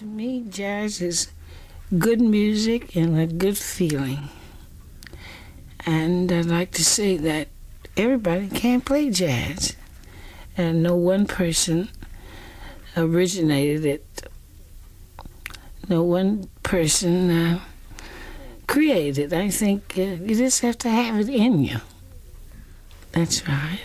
To me, jazz is good music and a good feeling. And I'd like to say that everybody can play jazz, and no one person originated it. No one person uh, created. I think uh, you just have to have it in you. That's right.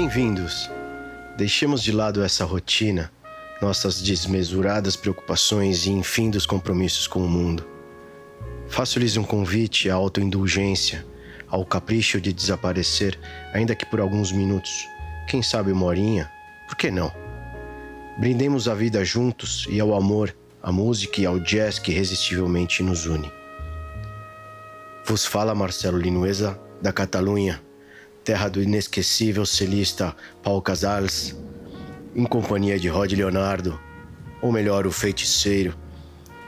Bem-vindos! Deixemos de lado essa rotina, nossas desmesuradas preocupações e infindos compromissos com o mundo. Faço-lhes um convite à autoindulgência, ao capricho de desaparecer, ainda que por alguns minutos, quem sabe uma horinha, por que não? Brindemos a vida juntos e ao amor, à música e ao jazz que irresistivelmente nos une. Vos fala Marcelo Linuesa, da Catalunha terra do inesquecível celista Paul Casals, em companhia de Rod Leonardo, ou melhor, o feiticeiro,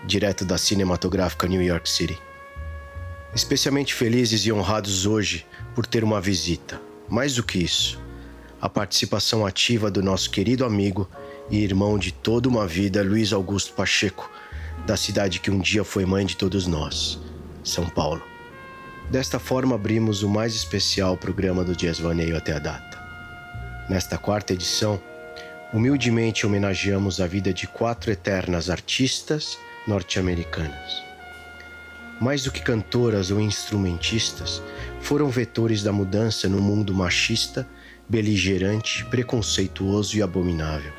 direto da cinematográfica New York City. Especialmente felizes e honrados hoje por ter uma visita. Mais do que isso, a participação ativa do nosso querido amigo e irmão de toda uma vida, Luiz Augusto Pacheco, da cidade que um dia foi mãe de todos nós, São Paulo. Desta forma, abrimos o mais especial programa do Dias Vaneio até a data. Nesta quarta edição, humildemente homenageamos a vida de quatro eternas artistas norte-americanas. Mais do que cantoras ou instrumentistas, foram vetores da mudança no mundo machista, beligerante, preconceituoso e abominável.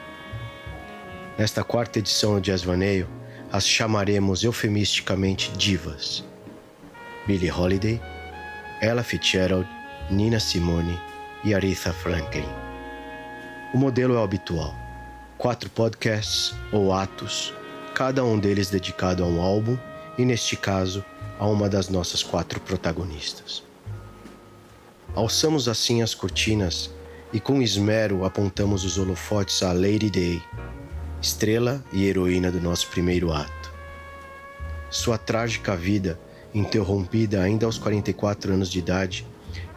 Nesta quarta edição do Jazz Vaneio, as chamaremos eufemisticamente divas Billie Holiday, Ella Fitzgerald, Nina Simone e Aretha Franklin. O modelo é o habitual: quatro podcasts ou atos, cada um deles dedicado a um álbum e, neste caso, a uma das nossas quatro protagonistas. Alçamos assim as cortinas e com esmero apontamos os holofotes a Lady Day, estrela e heroína do nosso primeiro ato. Sua trágica vida interrompida ainda aos 44 anos de idade,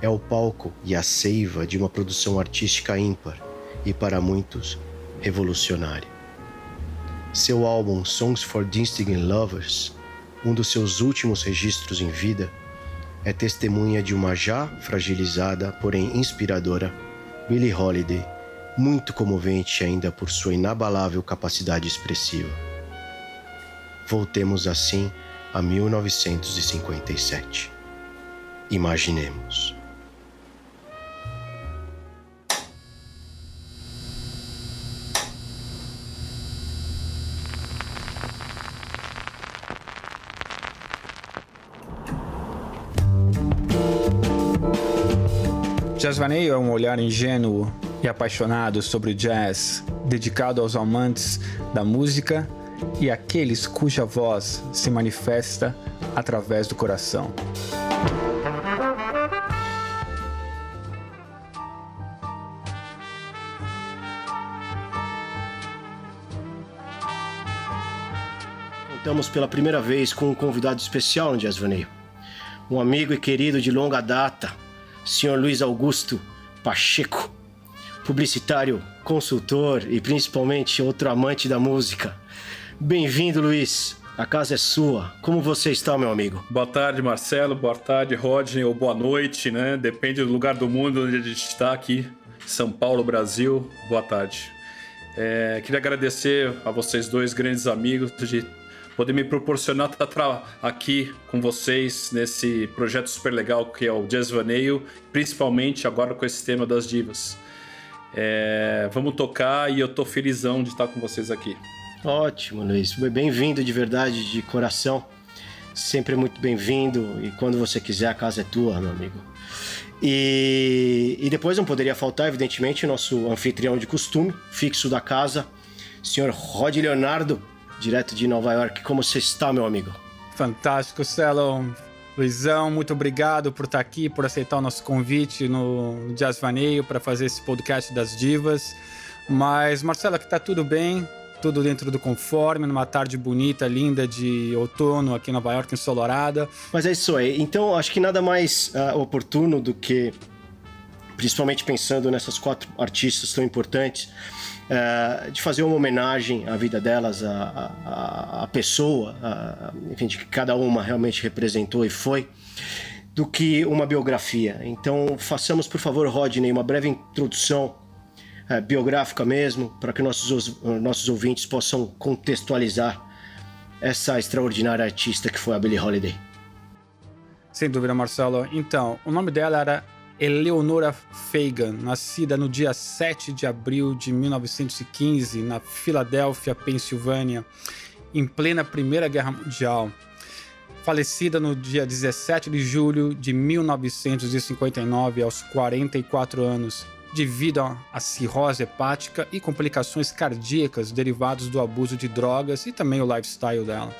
é o palco e a seiva de uma produção artística ímpar e, para muitos, revolucionária. Seu álbum Songs for Distinguished Lovers, um dos seus últimos registros em vida, é testemunha de uma já fragilizada, porém inspiradora, Billie Holiday, muito comovente ainda por sua inabalável capacidade expressiva. Voltemos assim a 1957. Imaginemos. Jazzvaneio é um olhar ingênuo e apaixonado sobre o jazz, dedicado aos amantes da música e aqueles cuja voz se manifesta através do coração. Contamos pela primeira vez com um convidado especial no Jazz Vaneio. Um amigo e querido de longa data, Sr. Luiz Augusto Pacheco, publicitário, consultor e principalmente outro amante da música. Bem-vindo, Luiz. A casa é sua. Como você está, meu amigo? Boa tarde, Marcelo. Boa tarde, Rodney. Ou boa noite, né? Depende do lugar do mundo onde a gente está aqui. São Paulo, Brasil. Boa tarde. É, queria agradecer a vocês dois, grandes amigos, de poder me proporcionar estar aqui com vocês nesse projeto super legal que é o Jazz Vaneio, principalmente agora com esse tema das divas. É, vamos tocar e eu tô felizão de estar com vocês aqui. Ótimo, Luiz. Bem-vindo de verdade, de coração. Sempre muito bem-vindo. E quando você quiser, a casa é tua, meu amigo. E, e depois não poderia faltar, evidentemente, o nosso anfitrião de costume, fixo da casa, senhor Rod Leonardo, direto de Nova York. Como você está, meu amigo? Fantástico, Celo. Luizão, muito obrigado por estar aqui, por aceitar o nosso convite no Jazz Vaneio para fazer esse podcast das divas. Mas, Marcela, que tá tudo bem, tudo dentro do conforme, numa tarde bonita, linda de outono aqui em Nova York, ensolarada. Mas é isso aí. Então, acho que nada mais uh, oportuno do que, principalmente pensando nessas quatro artistas tão importantes, uh, de fazer uma homenagem à vida delas, à, à, à pessoa, à, enfim, de que cada uma realmente representou e foi, do que uma biografia. Então, façamos, por favor, Rodney, uma breve introdução é, biográfica mesmo, para que nossos, nossos ouvintes possam contextualizar essa extraordinária artista que foi a Billie Holiday. Sem dúvida, Marcelo. Então, o nome dela era Eleonora Fagan, nascida no dia 7 de abril de 1915 na Filadélfia, Pensilvânia, em plena Primeira Guerra Mundial. Falecida no dia 17 de julho de 1959, aos 44 anos, devido à cirrose hepática e complicações cardíacas derivadas do abuso de drogas e também o lifestyle dela.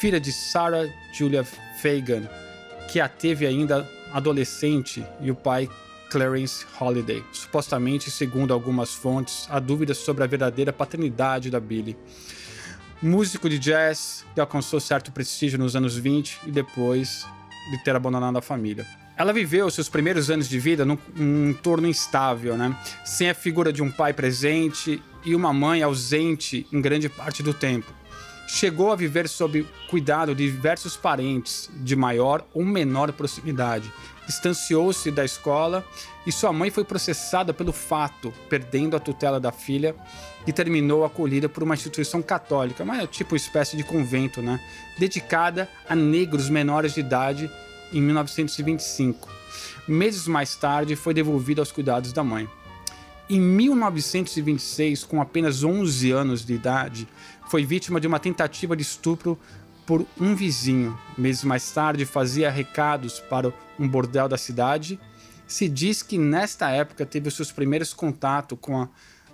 Filha de Sarah Julia Fagan, que a teve ainda adolescente, e o pai Clarence Holiday. Supostamente, segundo algumas fontes, há dúvidas sobre a verdadeira paternidade da Billy. Músico de jazz que alcançou certo prestígio nos anos 20 e depois de ter abandonado a família. Ela viveu seus primeiros anos de vida num, num entorno instável, né? Sem a figura de um pai presente e uma mãe ausente em grande parte do tempo. Chegou a viver sob cuidado de diversos parentes de maior ou menor proximidade. Distanciou-se da escola e sua mãe foi processada pelo fato, perdendo a tutela da filha e terminou acolhida por uma instituição católica, mas é tipo espécie de convento, né? Dedicada a negros menores de idade em 1925. Meses mais tarde, foi devolvido aos cuidados da mãe. Em 1926, com apenas 11 anos de idade, foi vítima de uma tentativa de estupro por um vizinho. Meses mais tarde, fazia recados para um bordel da cidade. Se diz que nesta época teve os seus primeiros contato com a,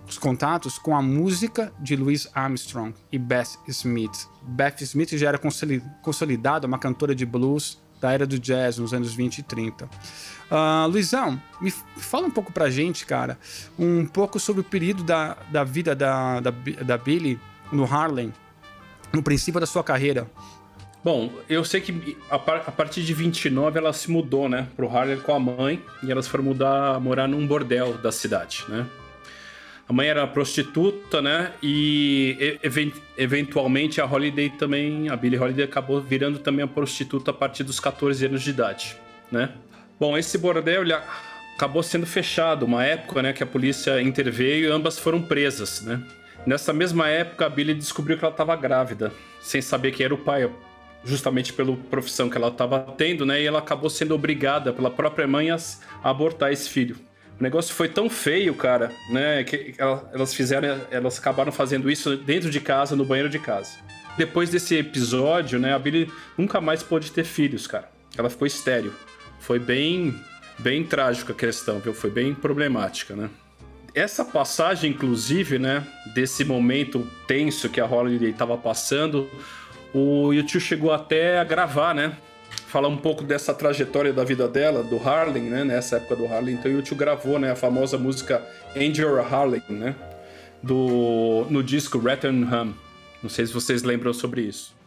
os contatos com a música de Louis Armstrong e Beth Smith. Beth Smith já era consolidada, uma cantora de blues da era do jazz nos anos 20 e 30. Uh, ah, Luizão, me fala um pouco pra gente, cara, um pouco sobre o período da, da vida da, da, da Billy no Harlem, no princípio da sua carreira. Bom, eu sei que a, a, partir de 29 ela se mudou, né, pro Harlem com a mãe e elas foram mudar, morar num bordel da cidade, né? A mãe era prostituta, né? E eventualmente a Holiday também, a Billie Holiday acabou virando também a prostituta a partir dos 14 anos de idade, né? Bom, esse bordel ele acabou sendo fechado, uma época, né, que a polícia interveio e ambas foram presas, né? Nessa mesma época, a Billie descobriu que ela estava grávida, sem saber quem era o pai, justamente pela profissão que ela estava tendo, né? E ela acabou sendo obrigada pela própria mãe a abortar esse filho. O negócio foi tão feio, cara, né? Que elas fizeram, elas acabaram fazendo isso dentro de casa, no banheiro de casa. Depois desse episódio, né, a Billy nunca mais pôde ter filhos, cara. Ela ficou estéreo. Foi bem, bem trágica a questão, viu? Foi bem problemática, né? Essa passagem, inclusive, né, desse momento tenso que a Holiday estava passando, o YouTube chegou até a gravar, né? falar um pouco dessa trajetória da vida dela, do Harlem, né? Nessa época do Harlem. Então o YouTube gravou, né? A famosa música Angel Harlem, né? Do, no disco Hum. Não sei se vocês lembram sobre isso.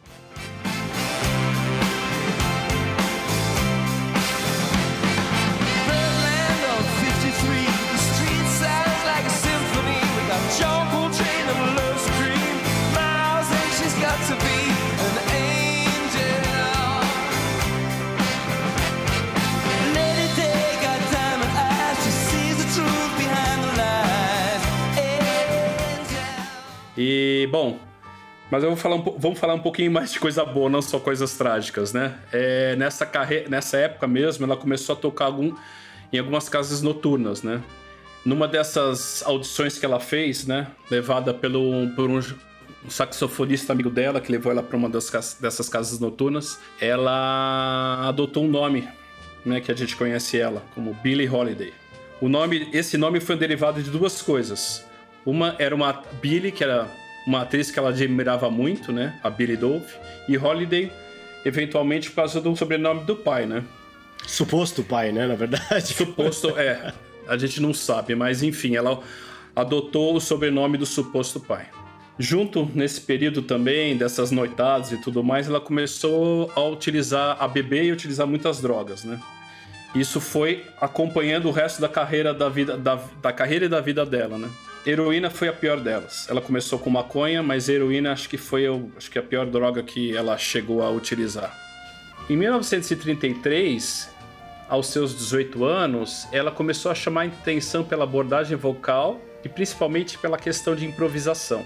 E, bom, mas eu vou falar um, vamos falar um pouquinho mais de coisa boa, não só coisas trágicas, né? É, nessa, carre... nessa época mesmo, ela começou a tocar algum... em algumas casas noturnas, né? Numa dessas audições que ela fez, né? Levada pelo, por um, um saxofonista amigo dela, que levou ela para uma das, dessas casas noturnas, ela adotou um nome, né? Que a gente conhece ela, como Billie Holiday. O nome, esse nome foi derivado de duas coisas. Uma era uma Billy, que era uma atriz que ela admirava muito, né? A Billy Dove. E Holiday, eventualmente por causa do sobrenome do pai, né? Suposto pai, né, na verdade. Suposto, é. A gente não sabe, mas enfim, ela adotou o sobrenome do suposto pai. Junto nesse período também, dessas noitadas e tudo mais, ela começou a utilizar, a beber e utilizar muitas drogas, né? Isso foi acompanhando o resto da carreira da vida, da, da carreira e da vida dela, né? Heroína foi a pior delas. Ela começou com maconha, mas heroína acho que foi acho que a pior droga que ela chegou a utilizar. Em 1933, aos seus 18 anos, ela começou a chamar a atenção pela abordagem vocal e principalmente pela questão de improvisação.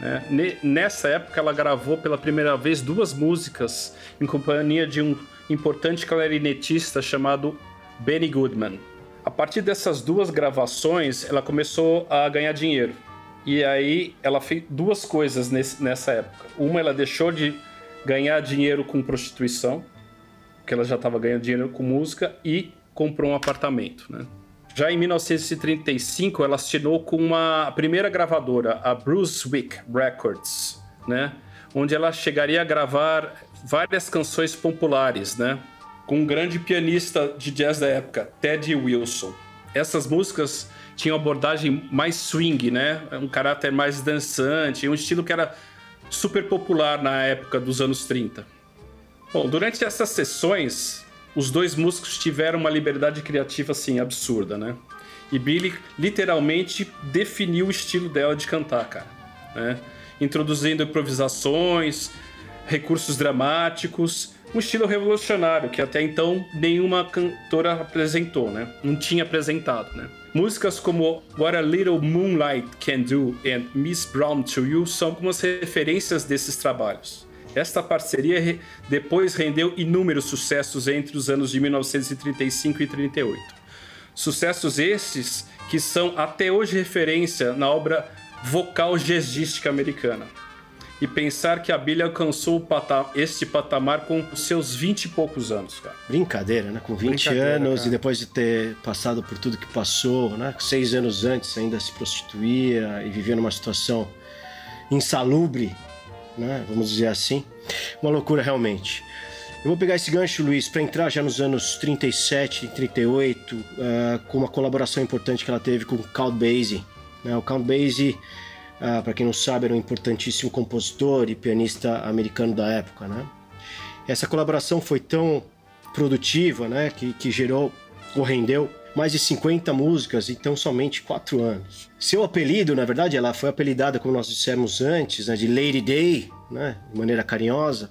Né? Nessa época, ela gravou pela primeira vez duas músicas em companhia de um importante clarinetista chamado Benny Goodman. A partir dessas duas gravações, ela começou a ganhar dinheiro. E aí ela fez duas coisas nesse, nessa época. Uma, ela deixou de ganhar dinheiro com prostituição, porque ela já estava ganhando dinheiro com música, e comprou um apartamento. Né? Já em 1935, ela assinou com uma primeira gravadora, a Brunswick Records, né? onde ela chegaria a gravar várias canções populares, né? Com um grande pianista de jazz da época, Teddy Wilson. Essas músicas tinham abordagem mais swing, né? um caráter mais dançante, um estilo que era super popular na época dos anos 30. Bom, durante essas sessões, os dois músicos tiveram uma liberdade criativa assim absurda, né? E Billy literalmente definiu o estilo dela de cantar, cara, né? Introduzindo improvisações, recursos dramáticos, um estilo revolucionário que até então nenhuma cantora apresentou, né? Não tinha apresentado, né? Músicas como What a Little Moonlight Can Do e Miss Brown to You são algumas referências desses trabalhos. Esta parceria depois rendeu inúmeros sucessos entre os anos de 1935 e 38. Sucessos estes que são até hoje referência na obra vocal jazzística americana. E pensar que a Billy alcançou pata este patamar com seus 20 e poucos anos, cara. Brincadeira, né? Com 20 anos cara. e depois de ter passado por tudo que passou, né? Seis anos antes ainda se prostituía e vivia numa situação insalubre né? Vamos dizer assim. Uma loucura realmente. Eu vou pegar esse gancho, Luiz, para entrar já nos anos 37 e 38, uh, com uma colaboração importante que ela teve com o Count Basie. Né? O Count Basie, uh, para quem não sabe, era um importantíssimo compositor e pianista americano da época. Né? Essa colaboração foi tão produtiva né, que, que gerou ou rendeu mais de 50 músicas em tão somente 4 anos. Seu apelido, na verdade, ela foi apelidada, como nós dissemos antes, né, de Lady Day, né, de maneira carinhosa,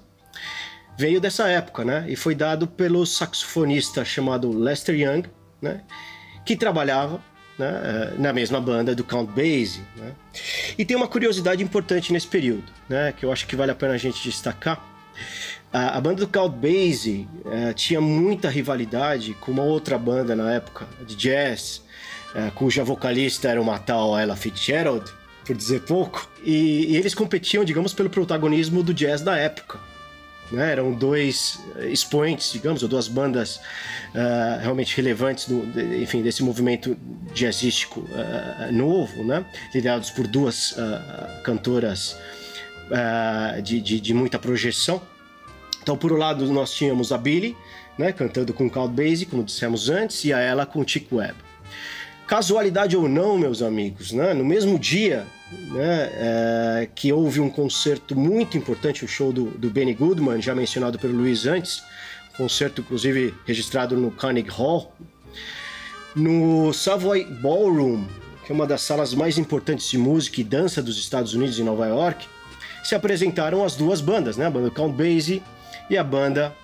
veio dessa época, né, e foi dado pelo saxofonista chamado Lester Young, né, que trabalhava né, eh, na mesma banda do Count Basie. Né. E tem uma curiosidade importante nesse período, né, que eu acho que vale a pena a gente destacar a, a banda do Count Basie é, tinha muita rivalidade com uma outra banda na época de jazz, é, cuja vocalista era uma tal Ella Fitzgerald, por dizer pouco, e, e eles competiam, digamos, pelo protagonismo do jazz da época. Né? Eram dois expoentes, digamos, ou duas bandas uh, realmente relevantes, do, de, enfim, desse movimento jazzístico uh, novo, né? liderados por duas uh, cantoras de, de, de, muita projeção. Então, por um lado, nós tínhamos a Billy, né, cantando com Count Basie, como dissemos antes, e a ela com Chick Webb. Casualidade ou não, meus amigos, né, no mesmo dia né, é, que houve um concerto muito importante, o show do, do Benny Goodman, já mencionado pelo Luiz antes, concerto inclusive registrado no Carnegie Hall, no Savoy Ballroom, que é uma das salas mais importantes de música e dança dos Estados Unidos em Nova York, se apresentaram as duas bandas, né? A banda Count Basie e a banda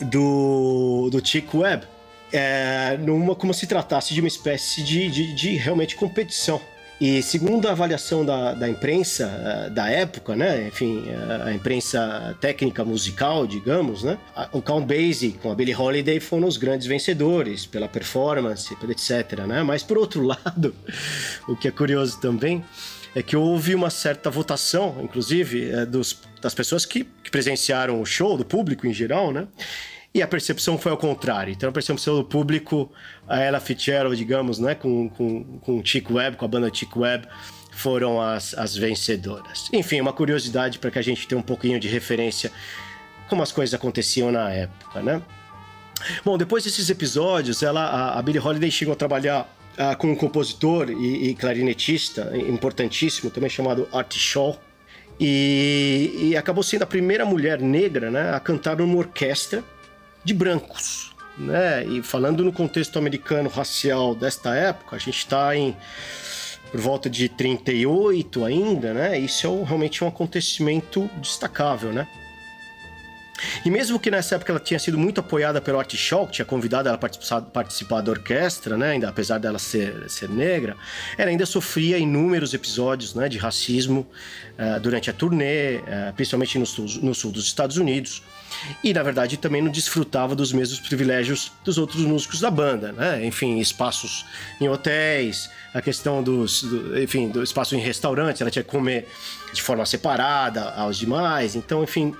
do, do Chick Webb. É, numa, como se tratasse de uma espécie de, de, de realmente competição. E segundo a avaliação da, da imprensa uh, da época, né, enfim, uh, a imprensa técnica musical, digamos, né, o Count Basie com a Billie Holiday foram os grandes vencedores pela performance, etc. Né? Mas por outro lado, o que é curioso também é que houve uma certa votação, inclusive, é, dos, das pessoas que, que presenciaram o show, do público em geral, né? E a percepção foi ao contrário. Então, a percepção do público, a Ella Fitzgerald, digamos, né, com, com, com o Webb, com a banda Chick Webb, foram as, as vencedoras. Enfim, uma curiosidade para que a gente tenha um pouquinho de referência como as coisas aconteciam na época, né? Bom, depois desses episódios, ela, a, a Billie Holiday chegou a trabalhar uh, com um compositor e, e, clarinetista importantíssimo, também chamado Art Shaw, e, e, acabou sendo a primeira mulher negra né, a cantar numa orquestra de brancos. Né? E falando no contexto americano racial desta época, a gente está em por volta de 38 ainda, né? Isso é realmente um acontecimento destacável, né? E mesmo que nessa época ela tinha sido muito apoiada pelo Art Shaw, que tinha convidado ela a participar, da orquestra, né? Ainda, apesar dela ser, ser negra, ela ainda sofria inúmeros episódios né, de racismo uh, durante a turnê, uh, principalmente no sul, no sul dos Estados Unidos. E, na verdade, também não desfrutava dos mesmos privilégios dos outros músicos da banda, né? Enfim, espaços em hotéis, a questão dos, do, enfim, do espaço em restaurantes, ela tinha que comer de forma separada aos demais. Então, enfim,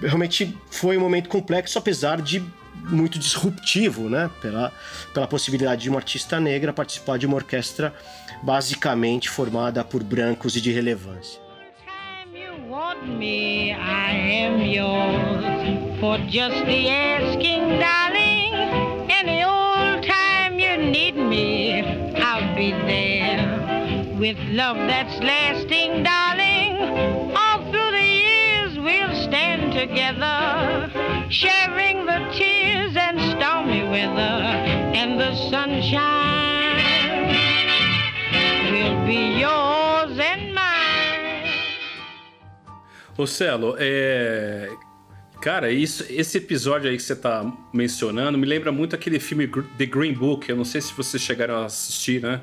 realmente foi um momento complexo, apesar de muito disruptivo, né? Pela, pela possibilidade de uma artista negra participar de uma orquestra basicamente formada por brancos e de relevância. Me, I am yours for just the asking, darling. Any old time you need me, I'll be there with love that's lasting, darling. All through the years we'll stand together, sharing the tears and stormy weather, and the sunshine will be yours Ô Celo, é. Cara, isso, esse episódio aí que você tá mencionando me lembra muito aquele filme The Green Book. Eu não sei se vocês chegaram a assistir, né?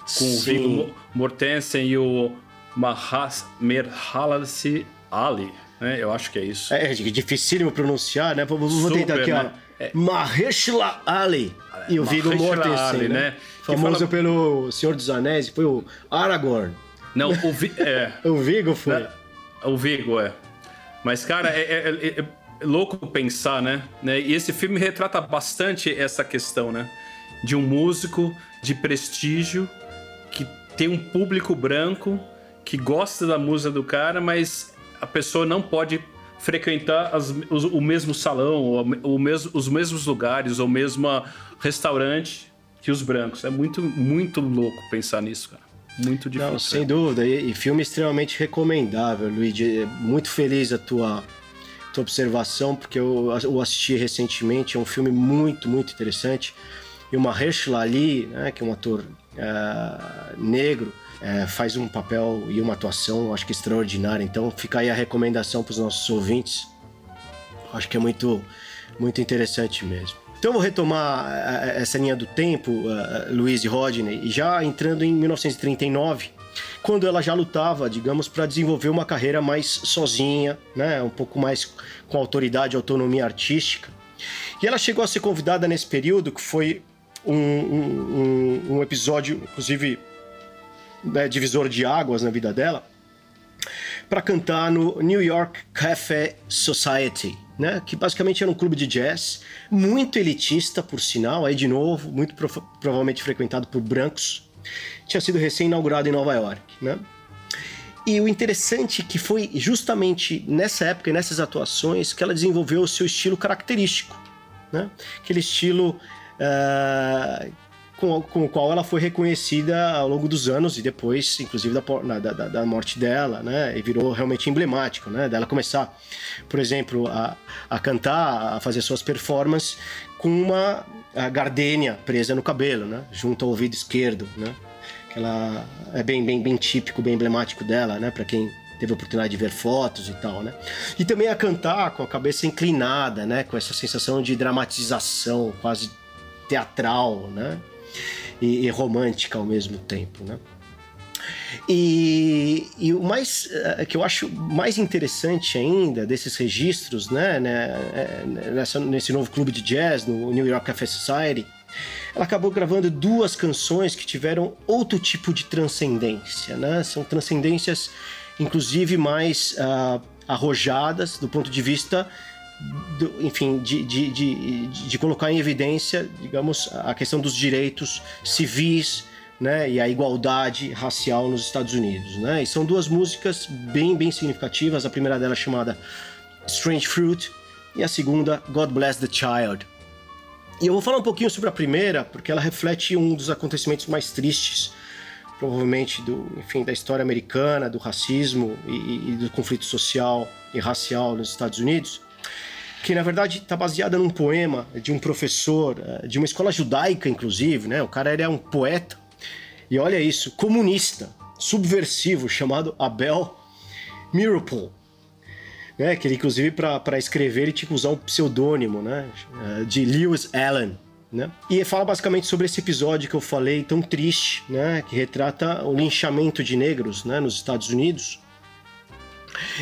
Com Sim. o Viggo Mortensen e o Mahas Ali né? Eu acho que é isso. É, é dificílimo pronunciar, né? Vamos Super, tentar aqui, né? ó. É. Maheshla Ali. E o Viggo Mortensen, né? né? Famoso fala... pelo Senhor dos Anéis, foi o Aragorn. Não, o, Vi... é. o Viggo foi. O Viggo, é. Mas, cara, é, é, é, é, louco pensar, né? né? E esse filme retrata bastante essa questão, né? De um músico de prestígio que tem um público branco que gosta da música do cara, mas a pessoa não pode frequentar as, os, o mesmo salão, o, o mesmo, os mesmos lugares, ou o mesmo restaurante que os brancos. É muito, muito louco pensar nisso, cara. Muito difícil. Não, sem dúvida. E, e, filme extremamente recomendável, Luigi. É muito feliz a tua, tua observação, porque eu o assisti recentemente. É um filme muito, muito interessante. E o Mahershala Ali, né, que é um ator uh, negro, é, faz um papel e uma atuação, acho que extraordinária. Então fica aí a recomendação para os nossos ouvintes. Acho que é muito, muito interessante mesmo. Então vou retomar é, é, essa linha do tempo, uh, Luiz e Rodney, já entrando em 1939, quando ela já lutava, digamos, para desenvolver uma carreira mais sozinha, né, um pouco mais com autoridade e autonomia artística. E ela chegou a ser convidada nesse período, que foi um, um, um episódio, inclusive né, divisor de águas na vida dela, para cantar no New York Cafe Society, né, que basicamente era um clube de jazz, muito elitista, por sinal, aí de novo, muito pro provavelmente frequentado por brancos. Tinha sido recém-inaugurado em Nova York. Né? E o interessante é que foi justamente nessa época e nessas atuações que ela desenvolveu o seu estilo característico. Né? Aquele estilo uh, com, com o qual ela foi reconhecida ao longo dos anos e depois, inclusive, da, da, da morte dela, né? E virou realmente emblemático, né? Dela começar, por exemplo, a, a cantar, a fazer suas performances com uma gardênia presa no cabelo, né? Junto ao ouvido esquerdo, né? Ela é bem, bem, bem típico, bem emblemático dela, né? Para quem teve a oportunidade de ver fotos e tal, né? E também a cantar com a cabeça inclinada, né? Com essa sensação de dramatização quase teatral, né? E, e romântica ao mesmo tempo, né? E, e, o mais uh, que eu acho mais interessante ainda desses registros, né, né é, nessa, nesse novo clube de jazz, no New York Café Society, ela acabou gravando duas canções que tiveram outro tipo de transcendência, né? São transcendências, inclusive, mais uh, arrojadas do ponto de vista do, enfim, de, de, de, de, colocar em evidência, digamos, a questão dos direitos civis né, e a igualdade racial nos Estados Unidos. Né? E são duas músicas bem, bem significativas. A primeira delas é chamada Strange Fruit e a segunda, God Bless the Child. E eu vou falar um pouquinho sobre a primeira, porque ela reflete um dos acontecimentos mais tristes, provavelmente do, enfim, da história americana, do racismo e, e do conflito social e racial nos Estados Unidos, que na verdade está baseada num poema de um professor eh, de uma escola judaica, inclusive, né? O cara era um poeta e olha isso, comunista, subversivo, chamado Abel Mirapol né? Que ele, inclusive, para escrever, ele tinha que usar um pseudônimo, né? Eh, de Lewis Allen. Né? E fala basicamente sobre esse episódio que eu falei tão triste, né? Que retrata o linchamento de negros, né? Nos Estados Unidos.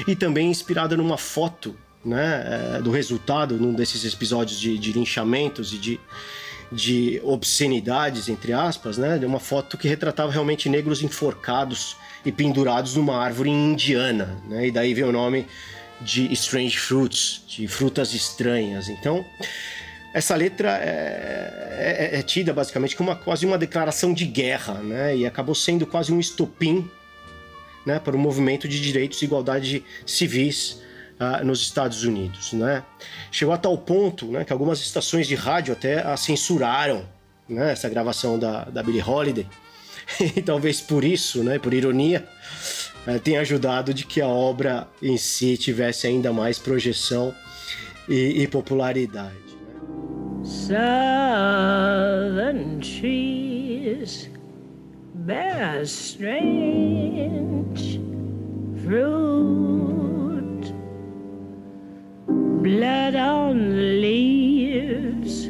E também inspirada numa foto, né? Eh, do resultado num desses episódios de, de linchamentos e de, de obscenidades, entre aspas, né? De uma foto que retratava realmente negros enforcados e pendurados numa árvore indiana, né? E daí vem o nome de strange fruits, de frutas estranhas. Então, essa letra é, é, é, tida basicamente como uma, quase uma declaração de guerra, né? E acabou sendo quase um estopim né, para o movimento de direitos e igualdade civis uh, nos Estados Unidos, né? Chegou a tal ponto né, que algumas estações de rádio até a censuraram né, essa gravação da, da Billie Holiday. e talvez por isso, né, por ironia, uh, tenha ajudado de que a obra em si tivesse ainda mais projeção e, e popularidade. Né? Southern trees bear strange fruit, blood on the leaves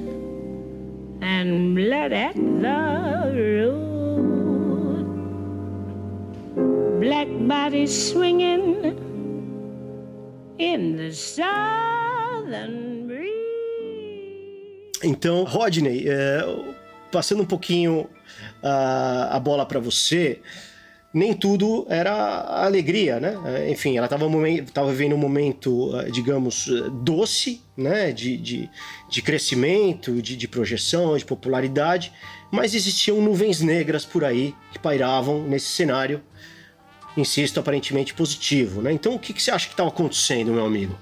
and blood at the root. black body swinging in the southern breeze. Então, Rodney, é, passando um pouquinho uh, a bola para você, nem tudo era alegria, né? É, enfim, ela estava vivendo um momento, uh, digamos, doce, né? De, de, de crescimento, de, de projeção, de popularidade, mas existiam nuvens negras por aí que pairavam nesse cenário insisto, aparentemente positivo, né? Então, o que, que você acha que estava acontecendo, meu amigo?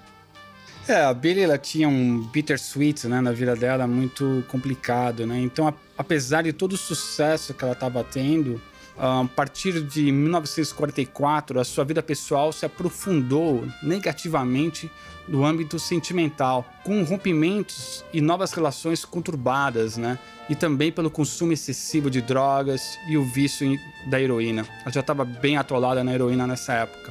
É, a Billy ela tinha um bittersweet né, na vida dela muito complicado, né? Então, a, apesar de todo o sucesso que ela estava tendo, a partir de 1944, a sua vida pessoal se aprofundou negativamente no âmbito sentimental, com rompimentos e novas relações conturbadas, né? E também pelo consumo excessivo de drogas e o vício da heroína. Ela já estava bem atolada na heroína nessa época.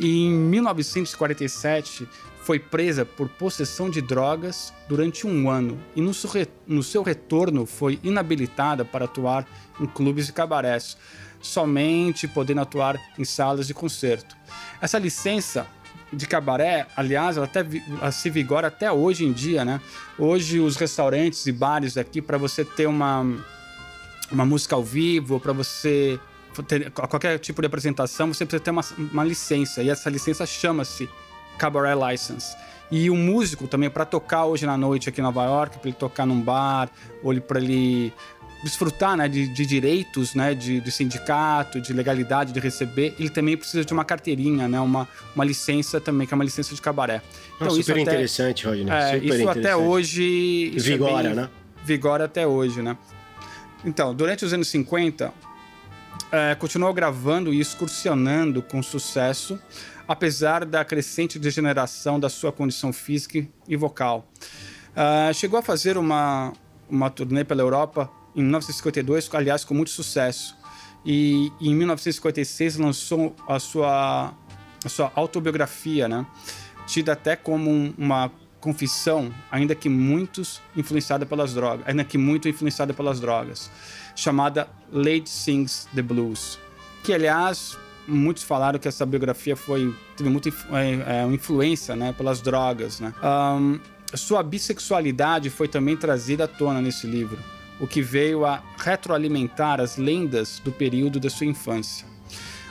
E em 1947 foi presa por possessão de drogas durante um ano e no seu, no seu retorno foi inabilitada para atuar em clubes e cabarés, somente podendo atuar em salas de concerto. Essa licença de cabaré, aliás, ela até ela se vigora até hoje em dia, né? Hoje os restaurantes e bares aqui para você ter uma uma música ao vivo, para você ter qualquer tipo de apresentação, você precisa ter uma, uma licença e essa licença chama-se Cabaret License. E o músico também, para tocar hoje na noite aqui em Nova York, para ele tocar num bar, ou para ele desfrutar né, de, de direitos né, de, de, sindicato, de legalidade de receber, ele também precisa de uma carteirinha, né, uma, uma licença também, que é uma licença de cabaré. Então, super isso interessante, Rodney. É, super isso até hoje. Isso vigora, é bem, né? Vigora até hoje, né? Então, durante os anos 50, é, continuou gravando e excursionando com sucesso, apesar da crescente degeneração da sua condição física e vocal. Uh, chegou a fazer uma, uma turnê pela Europa em 1952, aliás, com muito sucesso. E, e em 1956 lançou a sua, a sua autobiografia, né? Tida até como um, uma confissão, ainda que muitos influenciada pelas drogas, ainda que muito influenciada pelas drogas, chamada Lady Sings the Blues, que aliás muitos falaram que essa biografia foi teve muita é, é, influência, né, pelas drogas, né. Um, sua bissexualidade foi também trazida à tona nesse livro o que veio a retroalimentar as lendas do período da sua infância.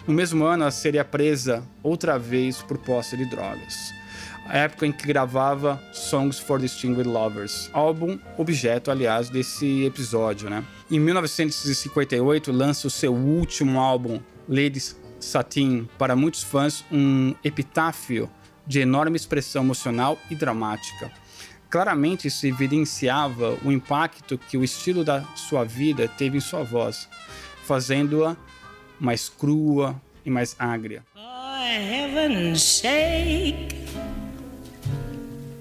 No mesmo ano, ela seria presa outra vez por posse de drogas. A época em que gravava Songs for Distinguished Lovers, álbum objeto, aliás, desse episódio, né? Em 1958, lança o seu último álbum, Ladies Satin, para muitos fãs, um epitáfio de enorme expressão emocional e dramática. Claramente isso evidenciava o impacto que o estilo da sua vida teve em sua voz, fazendo-a mais crua e mais. For heaven's sake,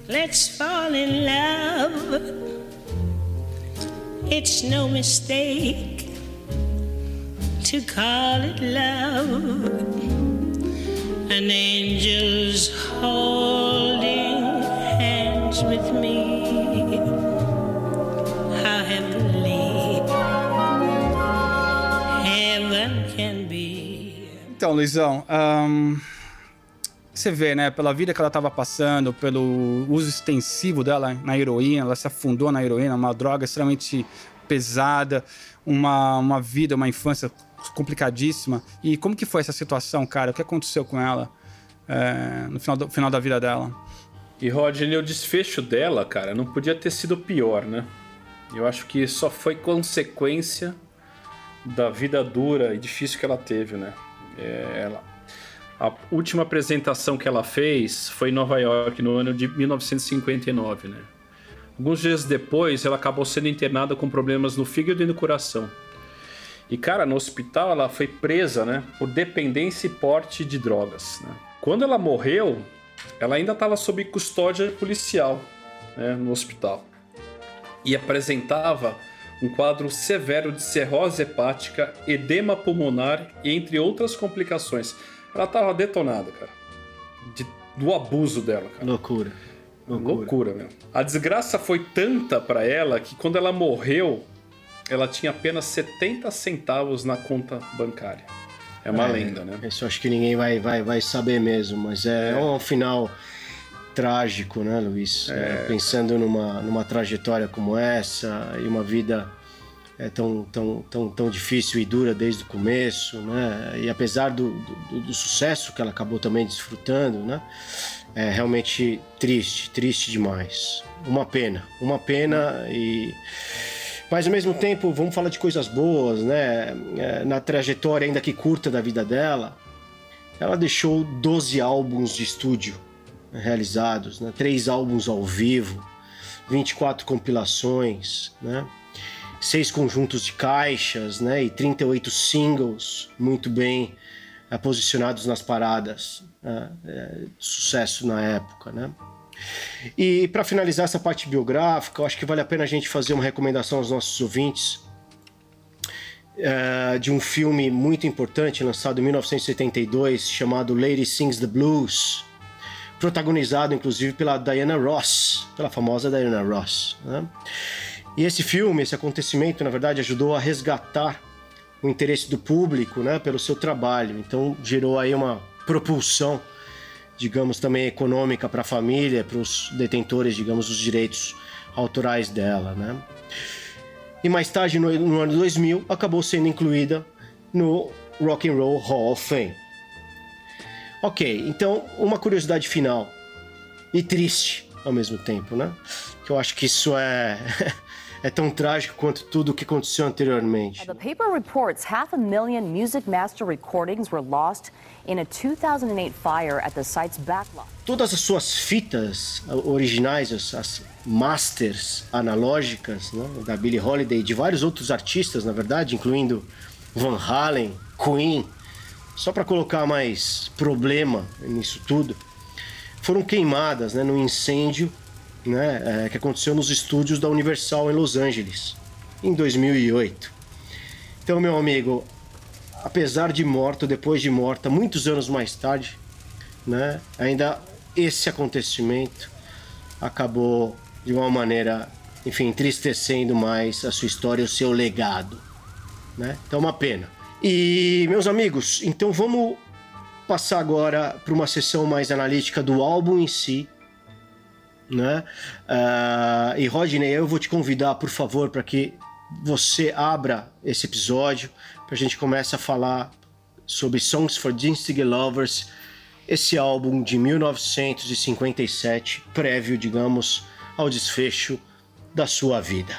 let's fall in love. It's no mistake to call it love. An angel's holding with me. Então, Luizão, ahn, você vê, né, pela vida que ela estava passando, pelo uso extensivo dela na heroína, ela se afundou na heroína, uma droga extremamente pesada, uma, uma vida, uma infância complicadíssima. E como que foi essa situação, cara? O que aconteceu com ela é, no final, do, final da vida dela? E Rodney, o desfecho dela, cara, não podia ter sido pior, né? Eu acho que só foi consequência da vida dura e difícil que ela teve, né? É, ela, a última apresentação que ela fez foi em Nova York, no ano de 1959, né? Alguns dias depois, ela acabou sendo internada com problemas no fígado e no coração. E, cara, no hospital ela foi presa, né? Por dependência e porte de drogas, né? Quando ela morreu, ela ainda estava sob custódia policial, né? No hospital. E apresentava um quadro severo de cirrose hepática, edema pulmonar e entre outras complicações. Ela tava detonada, cara. De- do abuso dela, cara. Loucura. Loucura. Loucura, meu. A desgraça foi tanta pra ela que quando ela morreu, ela tinha apenas 70 centavos na conta bancária. É uma É, lenda, né? Isso acho que ninguém vai, vai, vai saber mesmo, mas é, um final trágico, né, Luiz? É, pensando numa, numa trajetória como essa e uma vida é, tão, tão, tão, tão difícil e dura desde o começo, né? E apesar do, do, do sucesso que ela acabou também desfrutando, né? É realmente triste, triste demais. Uma pena, uma pena e mas ao mesmo tempo, vamos falar de coisas boas, né? É, Na trajetória, ainda que curta da vida dela, ela deixou 12 álbuns de estúdio realizados, né? três álbuns ao vivo, 24 compilações, né? seis conjuntos de caixas né? e 38 singles muito bem eh, posicionados nas paradas. né? É, sucesso na época. Né? E para finalizar essa parte biográfica, acho que vale a pena a gente fazer uma recomendação aos nossos ouvintes eh, de um filme muito importante lançado em 1972 chamado Lady Sings the Blues, protagonizado inclusive pela Diana Ross, pela famosa Diana Ross. né? E esse filme, esse acontecimento, na verdade, ajudou a resgatar o interesse do público, né, pelo seu trabalho. Então gerou aí uma propulsão digamos, também econômica para a família, para os detentores, digamos, dos direitos autorais dela, né? E mais tarde, no, no ano 2000, acabou sendo incluída no Rock and Roll Hall of Fame. Ok, então uma curiosidade final e triste ao mesmo tempo, né? Que eu acho que isso é é tão trágico quanto tudo o que aconteceu anteriormente. The paper reports half a million Music Master recordings were lost in a 2008 fire at the site's backlot. todas as suas fitas originais, as, as masters analógicas né, da Billie Holiday de vários outros artistas, na verdade, incluindo Van Halen, Queen, só para colocar mais problema nisso tudo, foram queimadas né, no incêndio né, é, que aconteceu nos estúdios da Universal em Los Angeles em 2008. Então, meu amigo, apesar de morta, depois de morta, muitos anos mais tarde, né? Ainda esse acontecimento acabou de uma maneira, enfim, entristecendo mais a sua história, o seu legado, né? Então, uma pena. E meus amigos, então vamos passar agora para uma sessão mais analítica do álbum em si, né? Ah, e Rodney, eu vou te convidar, por favor, para que você abra esse episódio, a gente comece a falar sobre Songs for Disney Lovers, esse álbum de 1957, prévio, digamos, ao desfecho da sua vida.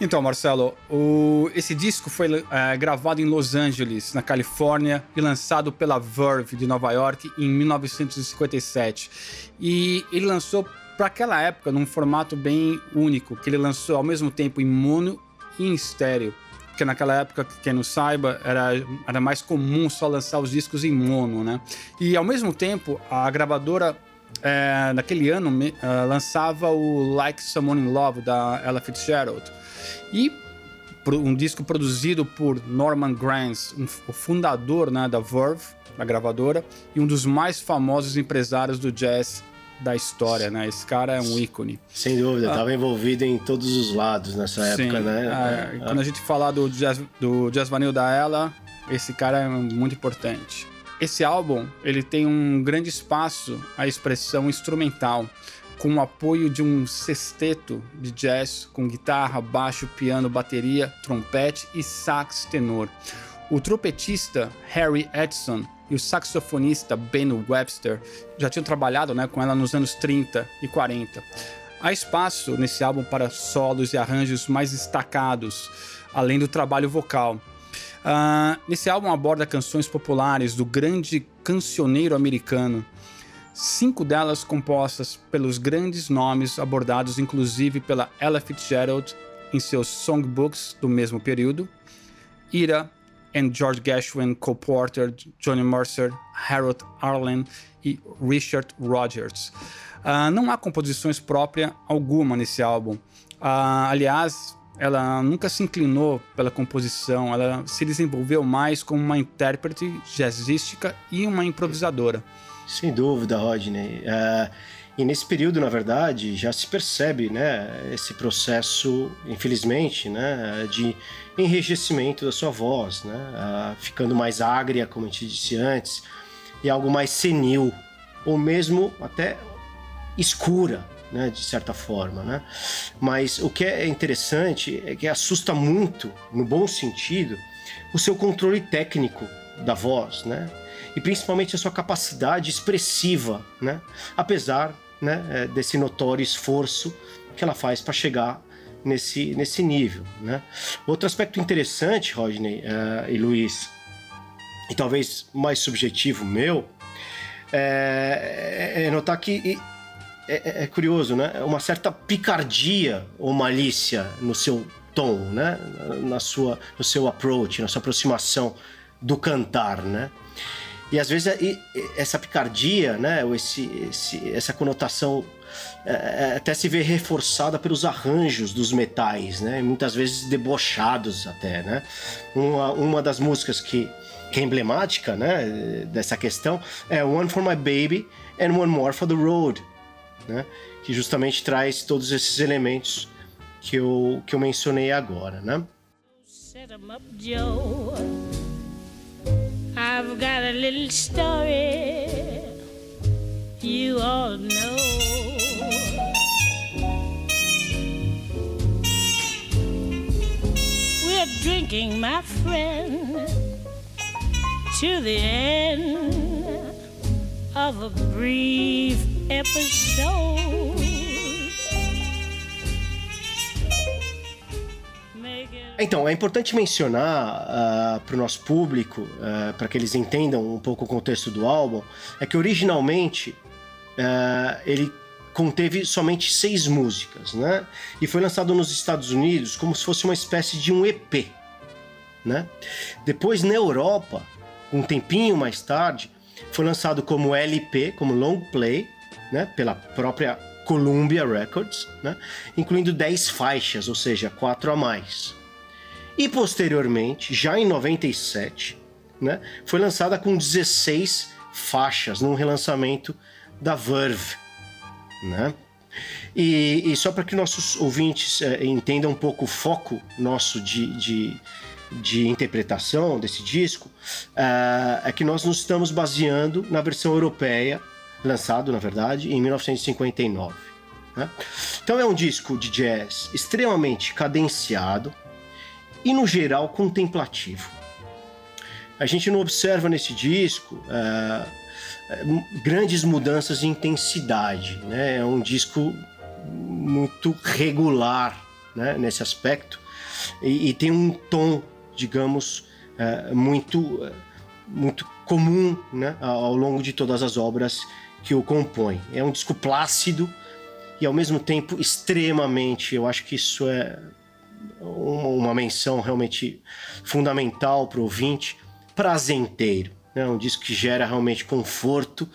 Então, Marcelo, o, esse disco foi é, gravado em Los Angeles, na Califórnia, e lançado pela Verve de Nova York em 1957. E ele lançou para aquela época num formato bem único, que ele lançou ao mesmo tempo em mono e em estéreo. Porque naquela época, quem não saiba, era, era mais comum só lançar os discos em mono, né? E ao mesmo tempo, a gravadora é, naquele ano uh, lançava o Like Someone in Love da Ella Fitzgerald e um disco produzido por Norman Granz, um, o fundador né, da Verve, a gravadora, e um dos mais famosos empresários do jazz da história, né? Esse cara é um ícone. Sem dúvida, estava ah, envolvido em todos os lados nessa sim, época, né? É, é. Quando a gente falar do jazz, do jazz vanil da ela, esse cara é muito importante. Esse álbum, ele tem um grande espaço à expressão instrumental com o apoio de um sexteto de jazz com guitarra, baixo, piano, bateria, trompete e sax tenor. O trompetista Harry Edson e o saxofonista Ben Webster já tinham trabalhado né, com ela nos anos 30 e 40. Há espaço nesse álbum para solos e arranjos mais destacados, além do trabalho vocal. Uh, nesse álbum aborda canções populares do grande cancioneiro americano cinco delas compostas pelos grandes nomes abordados inclusive pela Ella Fitzgerald em seus songbooks do mesmo período, Ira and George Gershwin, Cole Porter, Johnny Mercer, Harold Arlen e Richard Rogers. Uh, não há composições próprias alguma nesse álbum. Uh, aliás, ela nunca se inclinou pela composição, ela se desenvolveu mais como uma intérprete jazzística e uma improvisadora. Sem dúvida, Rodney. É, e nesse período, na verdade, já se percebe né, esse processo, infelizmente, né, de enrijecimento da sua voz, né, ficando mais ágria, como a gente disse antes, e algo mais senil, ou mesmo até escura, né, de certa forma, né? Mas o que é interessante é que assusta muito, no bom sentido, o seu controle técnico da voz, né? e principalmente a sua capacidade expressiva, né? apesar né, é, desse notório esforço que ela faz para chegar nesse, nesse nível. Né? Outro aspecto interessante, Rodney uh, e Luiz, e talvez mais subjetivo meu, é, é notar que é, é, é, curioso, né? Uma certa picardia ou malícia no seu tom, né? Na sua, no seu approach, na sua aproximação do cantar, né? E às vezes essa picardia, né, ou esse, esse essa conotação é, é, até se vê reforçada pelos arranjos dos metais, né, muitas vezes debochados até, né. Uma, uma das músicas que, que é emblemática, né, dessa questão é One for My Baby and One More for the Road, né, que justamente traz todos esses elementos que eu, que eu mencionei agora, né. Set 'em up, Joe. I've got a little story you all know. Drinking, my friend, to the end of a brief episode. Então, é importante mencionar uh, ah, para o nosso público, uh, para que eles entendam um pouco o contexto do álbum, é que originalmente uh, ele conteve somente seis músicas, né? E foi lançado nos Estados Unidos como se fosse uma espécie de um EP, né? Depois na Europa, um tempinho mais tarde, foi lançado como LP, como long play, né? Pela própria Columbia Records, né? Incluindo 10 faixas, ou seja, quatro a mais. E posteriormente, já em 97, né, foi lançada com 16 faixas num relançamento da Verve, né? E, e só para que nossos ouvintes é, entendam um pouco o foco nosso de, de, de interpretação desse disco, é, é que nós nos estamos baseando na versão europeia, lançado, na verdade, em 1959. Né? Então é um disco de jazz extremamente cadenciado, e, no geral, contemplativo. A gente não observa nesse disco é, grandes mudanças de intensidade, né? É um disco muito regular né, nesse aspecto, E, e tem um tom, digamos, uh, muito, uh, muito comum né, ao longo de todas as obras que o compõem. É um disco plácido e ao mesmo tempo extremamente, eu acho que isso é uma, uma menção realmente fundamental para o ouvinte, prazenteiro. Né? Um disco que gera realmente conforto,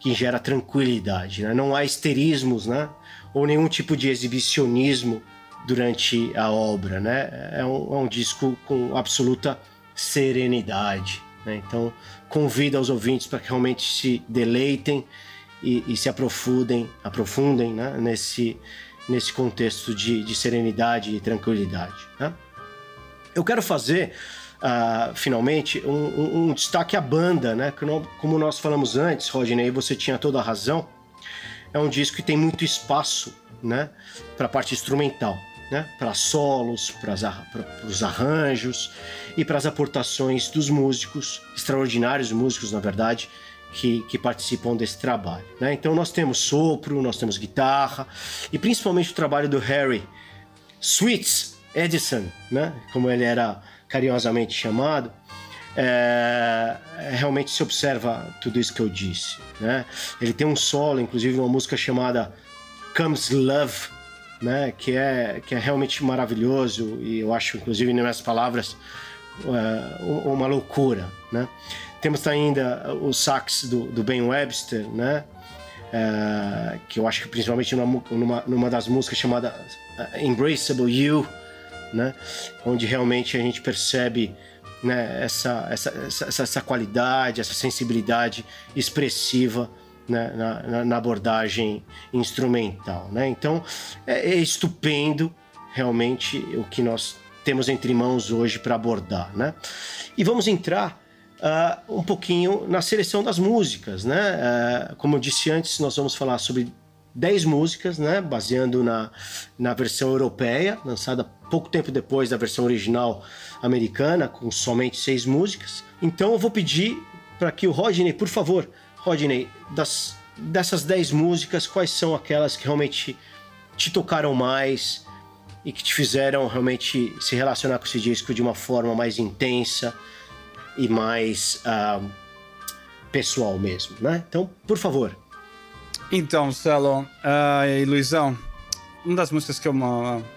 que gera tranquilidade. Né? Não há esterismos, né? ou nenhum tipo de exibicionismo durante a obra. Né? É, um, é um disco com absoluta serenidade. Né? Então, convido aos ouvintes para que realmente se deleitem e, e se aprofundem, aprofundem né? nesse, nesse contexto de, de serenidade e tranquilidade. Né? Eu quero fazer, uh, finalmente, um, um, destaque à banda, né? Como nós falamos antes, Rodney, você tinha toda a razão. É um disco que tem muito espaço né? para a parte instrumental. Né, para solos, para os arranjos e para as aportações dos músicos, extraordinários músicos, na verdade, que, que participam desse trabalho. Né? Então nós temos sopro, nós temos guitarra e principalmente o trabalho do Harry Sweets Edison, né? como ele era carinhosamente chamado. É, realmente se observa tudo isso que eu disse. Né? Ele tem um solo, inclusive, uma música chamada Comes Love, né? que, é, que é realmente maravilhoso e eu acho, inclusive, nas minhas palavras, é, uma loucura. Né? Temos ainda o sax do, do Ben Webster, né? É, que eu acho que principalmente numa, numa, numa das músicas chamada uh, Embraceable You, né? Onde realmente a gente percebe né, essa, essa, essa, essa qualidade, essa sensibilidade expressiva né, na, na, abordagem instrumental. Né? Então é, é, estupendo realmente o que nós temos entre mãos hoje para abordar. Né? E vamos entrar uh, um pouquinho na seleção das músicas, né? Uh, como eu disse antes, nós vamos falar sobre 10 músicas, né? Baseando na, na versão europeia, lançada pouco tempo depois da versão original americana, com somente seis músicas. Então eu vou pedir para que o Rodney, por favor, Rodney, das, dessas 10 músicas, quais são aquelas que realmente te tocaram mais e que te fizeram realmente se relacionar com esse disco de uma forma mais intensa e mais uh, pessoal mesmo, né? Então, por favor. Então, Celo uh, e Luizão, uma das músicas que eu,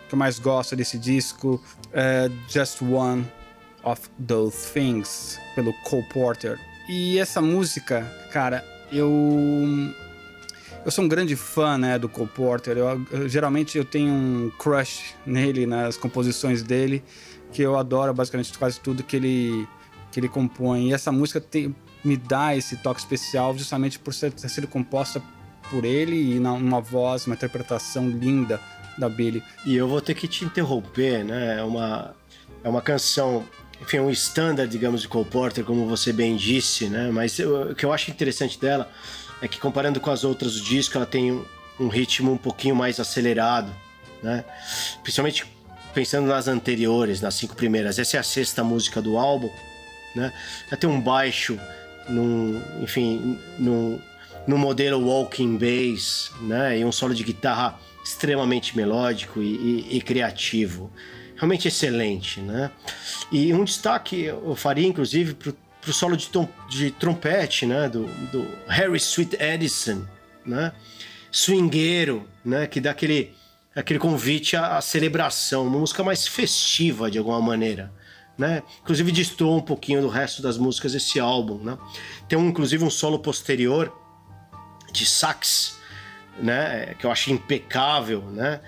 que eu mais gosto desse disco é Just One of Those Things, pelo Cole Porter. E essa música, cara, eu eu sou um grande fã, né, do Cole Porter. Eu, eu, geralmente eu tenho um crush nele, nas composições dele, que eu adoro basicamente quase tudo que ele que ele compõe. E essa música tem, me dá esse toque especial justamente por ser, ter sido composta por ele e numa voz, uma interpretação linda da Billy. E eu vou ter que te interromper, né? É uma, é uma canção, enfim, um standard, digamos, de Cole Porter, como você bem disse, né? Mas eu, o que eu acho interessante dela é que comparando com as outras do disco, ela tem um, um ritmo um pouquinho mais acelerado, né? Principalmente pensando nas anteriores, nas cinco primeiras. Essa é a sexta música do álbum né? Já tem um baixo, num, enfim, num, num modelo walking bass, né? E um solo de guitarra extremamente melódico e, e, e criativo. Realmente excelente, né? E um destaque eu faria, inclusive, para o solo de, tom, de trompete, né? Do, do Harry Sweet Edison, né? Swingueiro, né? Que dá aquele, aquele convite à, à celebração, uma música mais festiva de alguma maneira né? Inclusive distou um pouquinho do resto das músicas desse álbum, né? Tem um, inclusive um solo posterior de sax, né? Que eu acho impecável, né?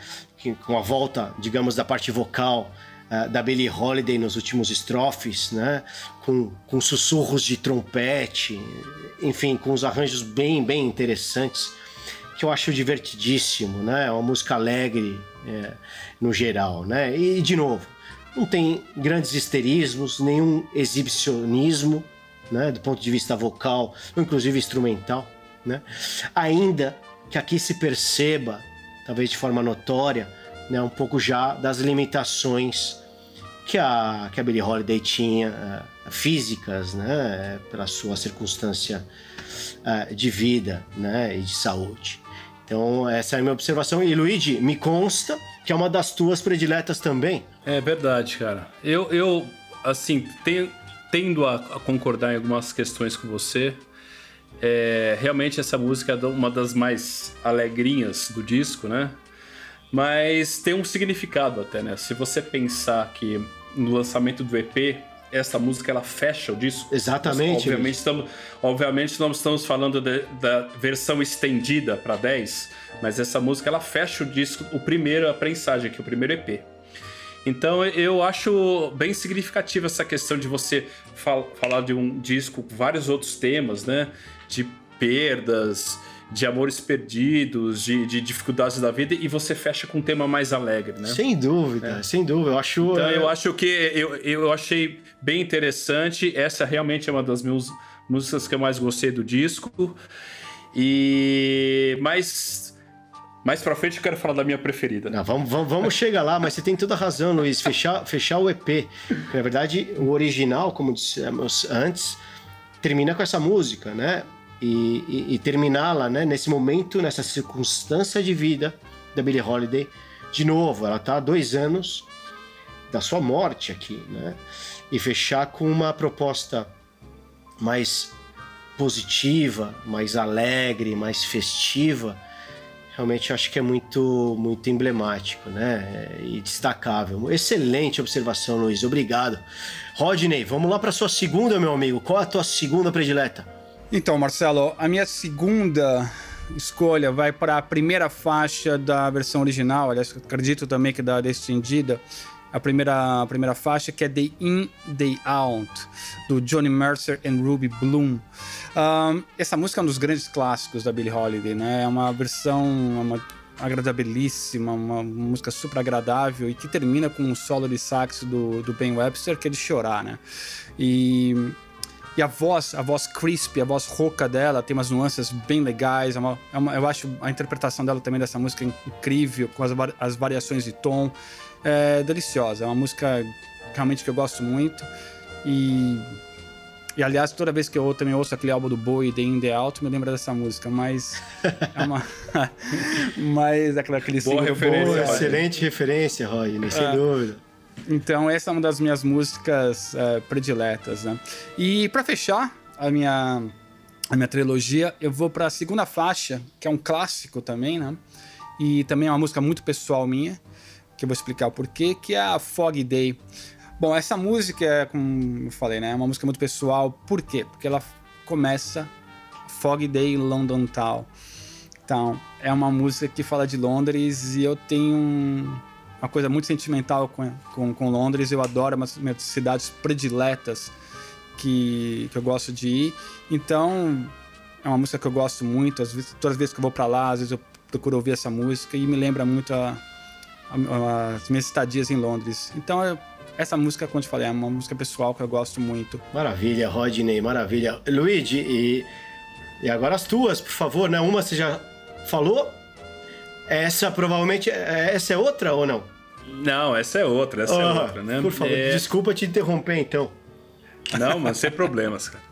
Com a volta, digamos, da parte vocal uh, da Billie Holiday nos últimos estrofes, né? Com, com sussurros de trompete, enfim, com os arranjos bem, bem interessantes que eu acho divertidíssimo, né? É uma música alegre é, no geral, né? E de novo, não tem grandes histerismos, nenhum exibicionismo, né, do ponto de vista vocal, inclusive instrumental, né? Ainda que aqui se perceba, talvez de forma notória, né, um pouco já das limitações que a, que a Billie Holiday tinha, uh, físicas, né, pela sua circunstância uh, de vida, né, e de saúde. Então, essa é a minha observação. E Luigi, me consta que é uma das tuas prediletas também. É verdade, cara. Eu, eu assim, tendo a, a concordar em algumas questões com você. É, realmente essa música é uma das mais alegrinhas do disco, né? Mas tem um significado até, né? Se você pensar que no lançamento do EP, essa música ela fecha o disco. Exatamente. obviamente, estamos, obviamente não estamos falando de, da versão estendida para 10, mas essa música ela fecha o disco, o primeiro, a prensagem, que é o primeiro EP. Então eu acho bem significativa essa questão de você fal falar de um disco com vários outros temas, né? De perdas, de amores perdidos, de, de, dificuldades da vida, e você fecha com um tema mais alegre, né? Sem dúvida, é. sem dúvida. Eu acho. Então é... eu acho que eu, eu achei bem interessante. Essa realmente é uma das minhas músicas que eu mais gostei do disco. E. Mas mais pra frente eu quero falar da minha preferida. Não, vamos vamos, vamos chegar lá, mas você tem toda a razão, Luiz. Fechar, fechar o EP. Na verdade, o original, como dissemos antes, termina com essa música, né? E, e, e terminá-la né, nesse momento, nessa circunstância de vida da Billie Holiday. De novo, ela tá há dois anos da sua morte aqui, né? E fechar com uma proposta mais positiva, mais alegre, mais festiva realmente acho que é muito, muito emblemático, né? E destacável. Excelente observação, Luiz. Obrigado. Rodney, vamos lá para sua segunda, meu amigo. Qual é a tua segunda predileta? Então, Marcelo, a minha segunda escolha vai para a primeira faixa da versão original, aliás, acredito também que da estendida, a primeira, a primeira faixa, que é Day In, Day Out, do Johnny Mercer e Ruby Bloom. Um, essa música é um dos grandes clássicos da Billie Holiday, né? É uma versão uma agradabilíssima, uma música super agradável e que termina com um solo de sax do, do Ben Webster que é de chorar, né? E, e a voz, a voz crisp, a voz rouca dela tem umas nuances bem legais. É uma, é uma, eu acho a interpretação dela também dessa música incrível, com as, as variações de tom. É deliciosa, é uma música realmente que eu gosto muito. E e aliás, toda vez que eu também ouço aquele álbum do Bowie, The In The Out, me lembra dessa música, mas é uma. mas aquele, aquele Boa referência. Boa, excelente referência, Roy, sem é. dúvida. Então, essa é uma das minhas músicas é, prediletas, né? E para fechar a minha, a minha trilogia, eu vou para a segunda faixa, que é um clássico também, né? E também é uma música muito pessoal minha, que eu vou explicar o porquê, que é a Fog Day. Bom, essa música, é, como eu falei, né, é uma música muito pessoal. Por quê? Porque ela começa Fog Day London Town. Então, é uma música que fala de Londres e eu tenho um, uma coisa muito sentimental com, com, com Londres. Eu adoro as minhas cidades prediletas que, que eu gosto de ir. Então, é uma música que eu gosto muito. Às vezes, todas as vezes que eu vou para lá, às vezes eu procuro ouvir essa música e me lembra muito a, a, as minhas estadias em Londres. Então, eu essa música, como eu te falei, é uma música pessoal que eu gosto muito. Maravilha, Rodney, maravilha. Luigi, e, e agora as tuas, por favor, né? Uma você já falou? Essa provavelmente. É, essa é outra ou não? Não, essa é outra, essa oh, é outra, né? Por favor, é... desculpa te interromper então. Não, mas sem problemas, cara.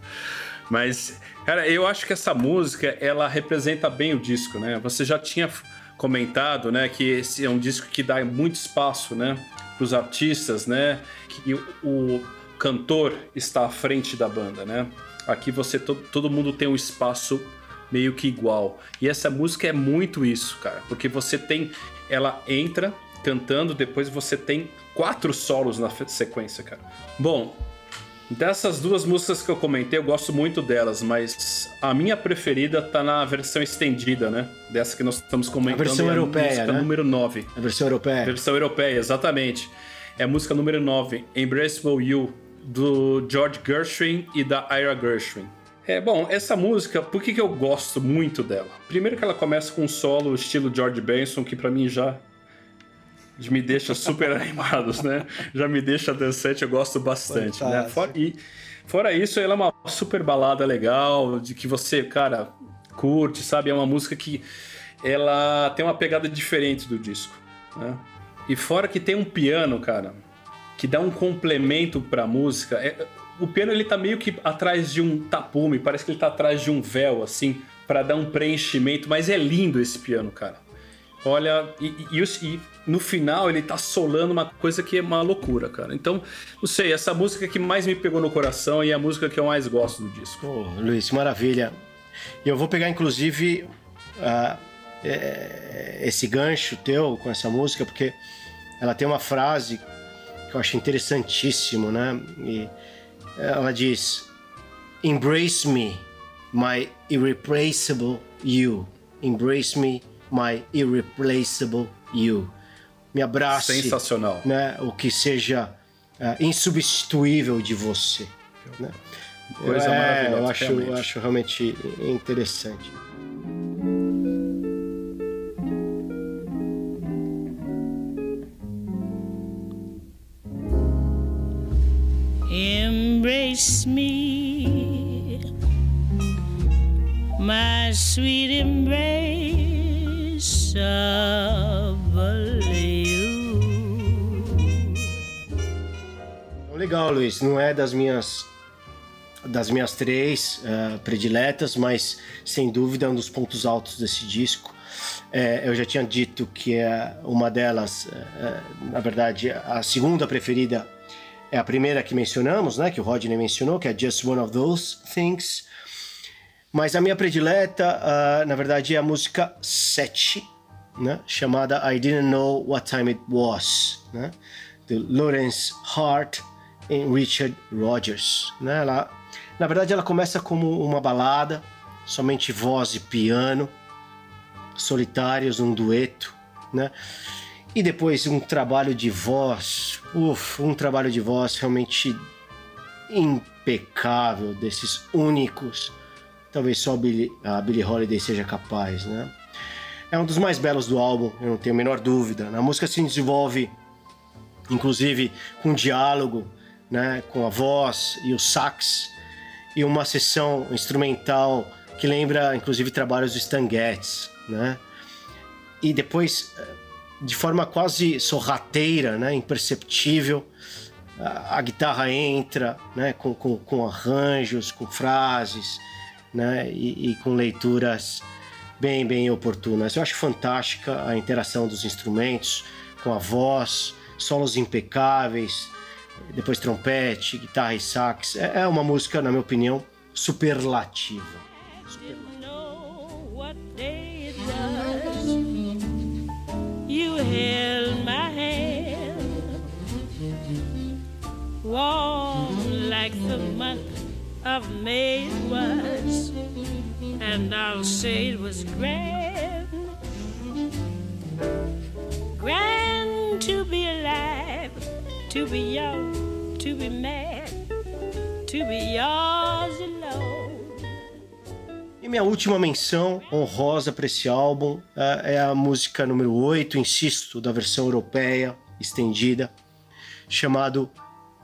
Mas, cara, eu acho que essa música, ela representa bem o disco, né? Você já tinha comentado, né, que esse é um disco que dá muito espaço, né, para os artistas, né? Que o, cantor está à frente da banda, né? Aqui você to, todo mundo tem um espaço meio que igual. E essa música é muito isso, cara, porque você tem ela entra cantando, depois você tem quatro solos na sequência, cara. Bom, Dessas duas músicas que eu comentei, eu gosto muito delas, mas a minha preferida tá na versão estendida, né? Dessa que nós estamos comentando. A versão é a europeia, música né? número 9. A versão europeia. Versão europeia, exatamente. É a música número 9, Embraceable You, do George Gershwin e da Ira Gershwin. É, bom, essa música, por que, que eu gosto muito dela? Primeiro que ela começa com um solo estilo George Benson, que para mim já me deixa super animados, né? Já me deixa dançante, eu gosto bastante, né? Fora, e fora isso, ela é uma super balada legal, de que você, cara, curte, sabe? É uma música que ela tem uma pegada diferente do disco, né? E fora que tem um piano, cara, que dá um complemento pra música. É, o piano ele tá meio que atrás de um tapume, parece que ele tá atrás de um véu, assim, para dar um preenchimento, mas é lindo esse piano, cara. Olha, e, e, e, no final ele tá solando uma coisa que é uma loucura, cara. Então, não sei, essa música que mais me pegou no coração e é a música que eu mais gosto do disco. Oh, Luiz, maravilha. E eu vou pegar, inclusive, uh, é, esse gancho teu com essa música, porque ela tem uma frase que eu acho interessantíssimo, né? E ela diz: Embrace me, my irreplaceable you. Embrace me, my irreplaceable you. Me abrace. Sensacional. Né, o que seja uh, insubstituível de você. Né? Coisa é, maravilhosa. Eu acho, realmente. eu acho realmente interessante. Embrace me, Legal, Luiz. Não é das minhas das minhas três uh, prediletas, mas sem dúvida é um dos pontos altos desse disco. É, eu já tinha dito que é uma delas, é, na verdade, a segunda preferida é a primeira que mencionamos, né, que o Rodney mencionou, que é Just One of Those Things. Mas a minha predileta, uh, na verdade, é a música 7, né, chamada I Didn't Know What Time It Was, né, de Lawrence Hart e Richard Rogers. Né, ela, na verdade, ela começa como uma balada, somente voz e piano, solitários, um dueto, né? E depois um trabalho de voz, uf, um trabalho de voz realmente impecável, desses únicos. Talvez só a Billie Holiday seja capaz, né? É um dos mais belos do álbum, eu não tenho a menor dúvida. A música se desenvolve, inclusive, com diálogo, né? Com a voz e o sax e uma sessão instrumental que lembra, inclusive, trabalhos do Stan Getz, né? E depois de forma quase sorrateira, né, imperceptível. A, guitarra entra né, com, com, com, arranjos, com frases né, e, e com leituras bem, bem oportunas. Eu acho fantástica a interação dos instrumentos com a voz, solos impecáveis, depois trompete, guitarra e sax. É, é uma música, na minha opinião, superlativa. superlativa. and I'll say it was grand, grand to be alive, to be young, to be mad, to be yours alone. minha última menção honrosa para esse álbum é, é a música número 8, insisto, da versão europeia estendida, chamado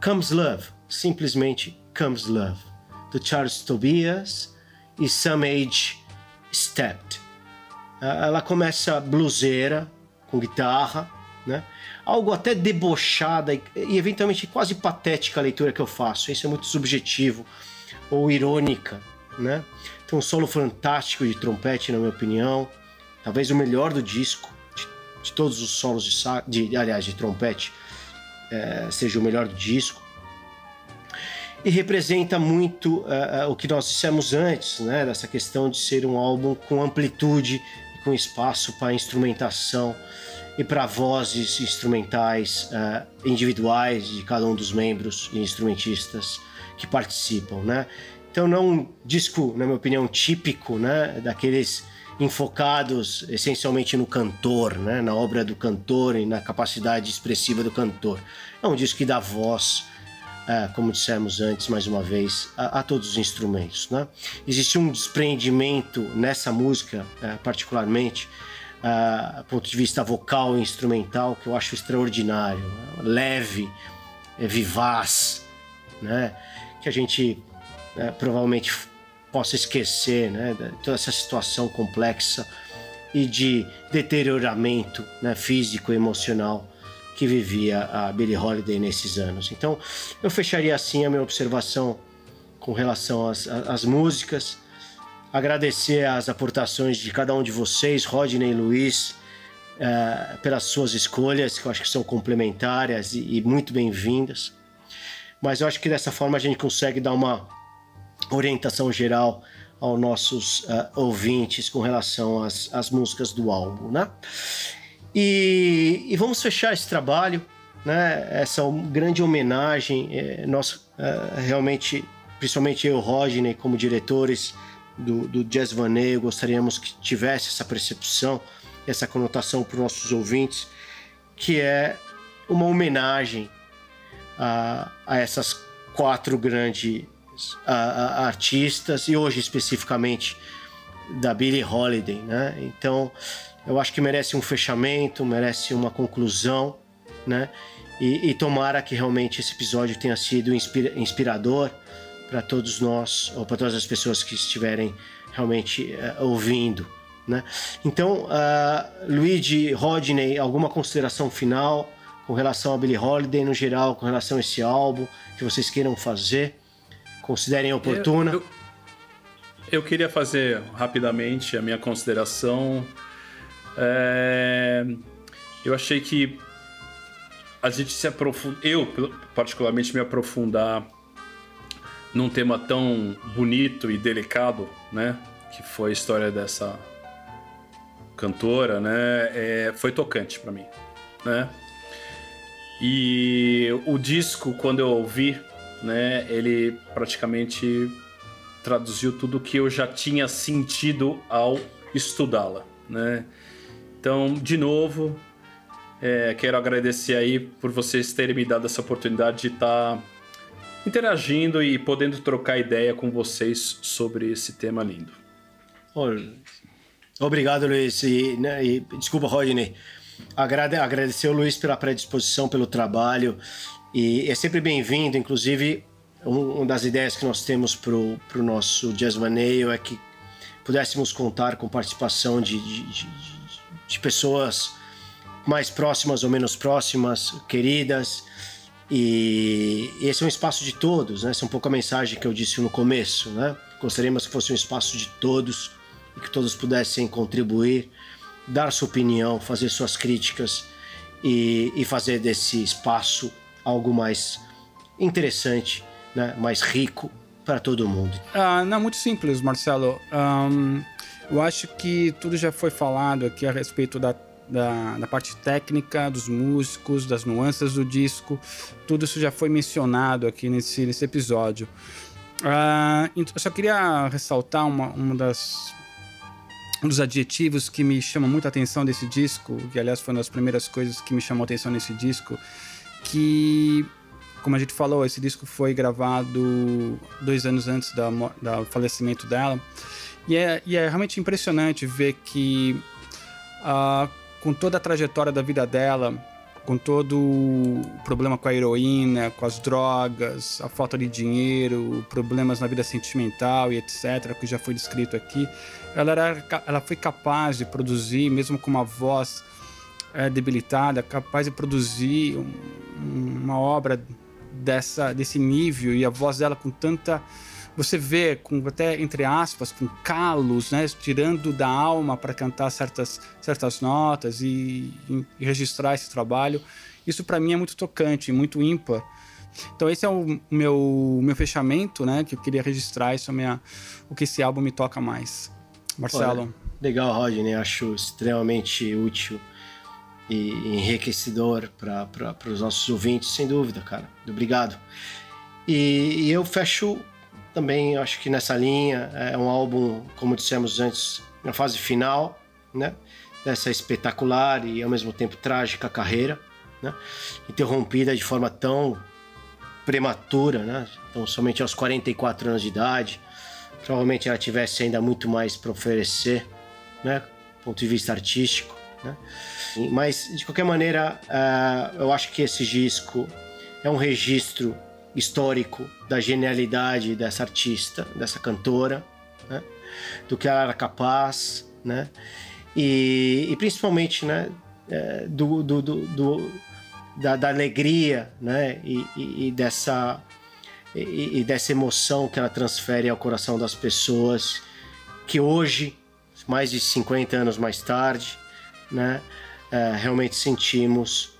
Comes Love, simplesmente Comes Love, do Charles Tobias e Some Age Stepped. É, ela começa bluseira, com guitarra, né? Algo até debochada e, e eventualmente quase patética a leitura que eu faço. Isso é muito subjetivo ou irônica, né? Tem um solo fantástico de trompete, na minha opinião. Talvez o melhor do disco, de, de todos os solos de, de aliás, de trompete, é, seja o melhor do disco. E representa muito uh, o que nós dissemos antes, né? Dessa questão de ser um álbum com amplitude e com espaço para instrumentação e para vozes instrumentais uh, individuais de cada um dos membros e instrumentistas que participam, né? Então não um disco, na minha opinião, típico, né, daqueles enfocados essencialmente no cantor, né, na obra do cantor e na capacidade expressiva do cantor. É um disco que dá voz, é, como dissemos antes, mais uma vez, a, a, todos os instrumentos. Né? Existe um despreendimento nessa música, é, particularmente, do ponto de vista vocal e instrumental, que eu acho extraordinário, leve, é, vivaz, né? que a gente né, provavelmente possa esquecer né, toda essa situação complexa e de deterioramento né, físico e emocional que vivia a Billie Holiday nesses anos. Então, eu fecharia assim a minha observação com relação às, às músicas, agradecer as aportações de cada um de vocês, Rodney e Luiz, uh, pelas suas escolhas, que eu acho que são complementares e, e muito bem-vindas. Mas eu acho que dessa forma a gente consegue dar uma orientação geral aos nossos uh, ouvintes com relação às, às músicas do álbum, né? E, e, vamos fechar esse trabalho, né? Essa grande homenagem, é, nós uh, realmente, principalmente eu e Rodney, como diretores do, do Jazz Vaneio, gostaríamos que tivesse essa percepção, essa conotação para os nossos ouvintes, que é uma homenagem a, a essas quatro grandes a, a artistas e hoje especificamente da Billie Holiday, né? Então eu acho que merece um fechamento, merece uma conclusão, né? E, e tomara que realmente esse episódio tenha sido inspira inspirador para todos nós ou para todas as pessoas que estiverem realmente uh, ouvindo, né? Então, uh, Luigi, Rodney, alguma consideração final com relação a Billie Holiday no geral, com relação a esse álbum que vocês queiram fazer? considerem oportuna. Eu, eu, eu, queria fazer rapidamente a minha consideração. É, eu achei que a gente se aprofunda, eu particularmente me aprofundar num tema tão bonito e delicado, né, que foi a história dessa cantora, né, é, foi tocante para mim, né. E o disco, quando eu ouvi, né, ele praticamente traduziu tudo que eu já tinha sentido ao estudá-la, né? Então, de novo, é, quero agradecer aí por vocês terem me dado essa oportunidade de estar tá interagindo e podendo trocar ideia com vocês sobre esse tema lindo. Obrigado, Luiz. E, né, e desculpa, Rodney. Agrade, agradecer o Luiz pela predisposição, pelo trabalho. E é sempre bem-vindo, inclusive, um, uma das ideias que nós temos para o nosso Jazz Maneio é que pudéssemos contar com participação de, de, de, de pessoas mais próximas ou menos próximas, queridas. E esse é um espaço de todos, né? Essa é um pouco a mensagem que eu disse no começo, né? Gostaríamos que fosse um espaço de todos e que todos pudessem contribuir, dar sua opinião, fazer suas críticas e, e fazer desse espaço algo mais interessante, né? mais rico para todo mundo? Ah, não, muito simples, Marcelo. Um, eu acho que tudo já foi falado aqui a respeito da, da, da, parte técnica, dos músicos, das nuances do disco. Tudo isso já foi mencionado aqui nesse, nesse episódio. Uh, eu só queria ressaltar uma, uma das um dos adjetivos que me chama muita atenção desse disco, que aliás foi uma das primeiras coisas que me chamou a atenção nesse disco, que, como a gente falou, esse disco foi gravado dois anos antes da, do falecimento dela. E é, e é realmente impressionante ver que, uh, com toda a trajetória da vida dela, com todo o problema com a heroína, com as drogas, a falta de dinheiro, problemas na vida sentimental e etc., que já foi descrito aqui, ela, era, ela foi capaz de produzir, mesmo com uma voz é, debilitada, capaz de produzir um, uma obra dessa, desse nível e a voz dela com tanta você vê com até entre aspas com calos, né, tirando da alma para cantar certas certas notas e, e, registrar esse trabalho. Isso para mim é muito tocante, muito ímpar. Então esse é o meu meu fechamento, né, que eu queria registrar isso é minha, o que esse álbum me toca mais. Marcelo. Olha, legal, Rodney, acho extremamente útil e enriquecedor para os nossos ouvintes, sem dúvida, cara. Obrigado. E, e, eu fecho também, acho que nessa linha, é um álbum, como dissemos antes, na fase final, né? Dessa espetacular e ao mesmo tempo trágica carreira, né? Interrompida de forma tão prematura, né? Então, somente aos 44 anos de idade. Provavelmente ela tivesse ainda muito mais para oferecer, né? Do ponto de vista artístico, né? Mas, de qualquer maneira, uh, eu acho que esse disco é um registro histórico da genialidade dessa artista, dessa cantora, né? do que ela era capaz, né? E, e principalmente, né? É, do, do, do, do da, da, alegria, né? E, e, e dessa e, dessa emoção que ela transfere ao coração das pessoas, que hoje, mais de 50 anos mais tarde, né? uh, realmente sentimos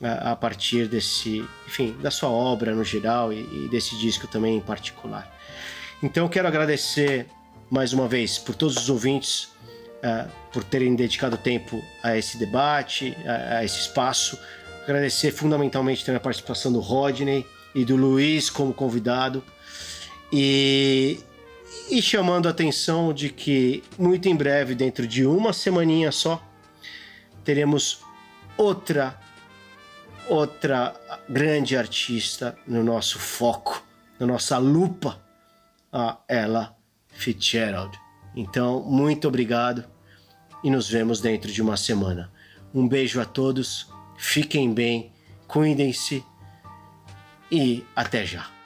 a partir desse, enfim, da sua obra no geral e, e desse disco também em particular. Então quero agradecer mais uma vez por todos os ouvintes uh, por terem dedicado tempo a esse debate, a, a, esse espaço. Agradecer fundamentalmente também a participação do Rodney e do Luiz como convidado. E, e chamando a atenção de que muito em breve, dentro de uma semaninha só, teremos outra outra grande artista no nosso foco, na nossa lupa, a Ella Fitzgerald. Então, muito obrigado e nos vemos dentro de uma semana. Um beijo a todos, fiquem bem, cuidem-se e até já.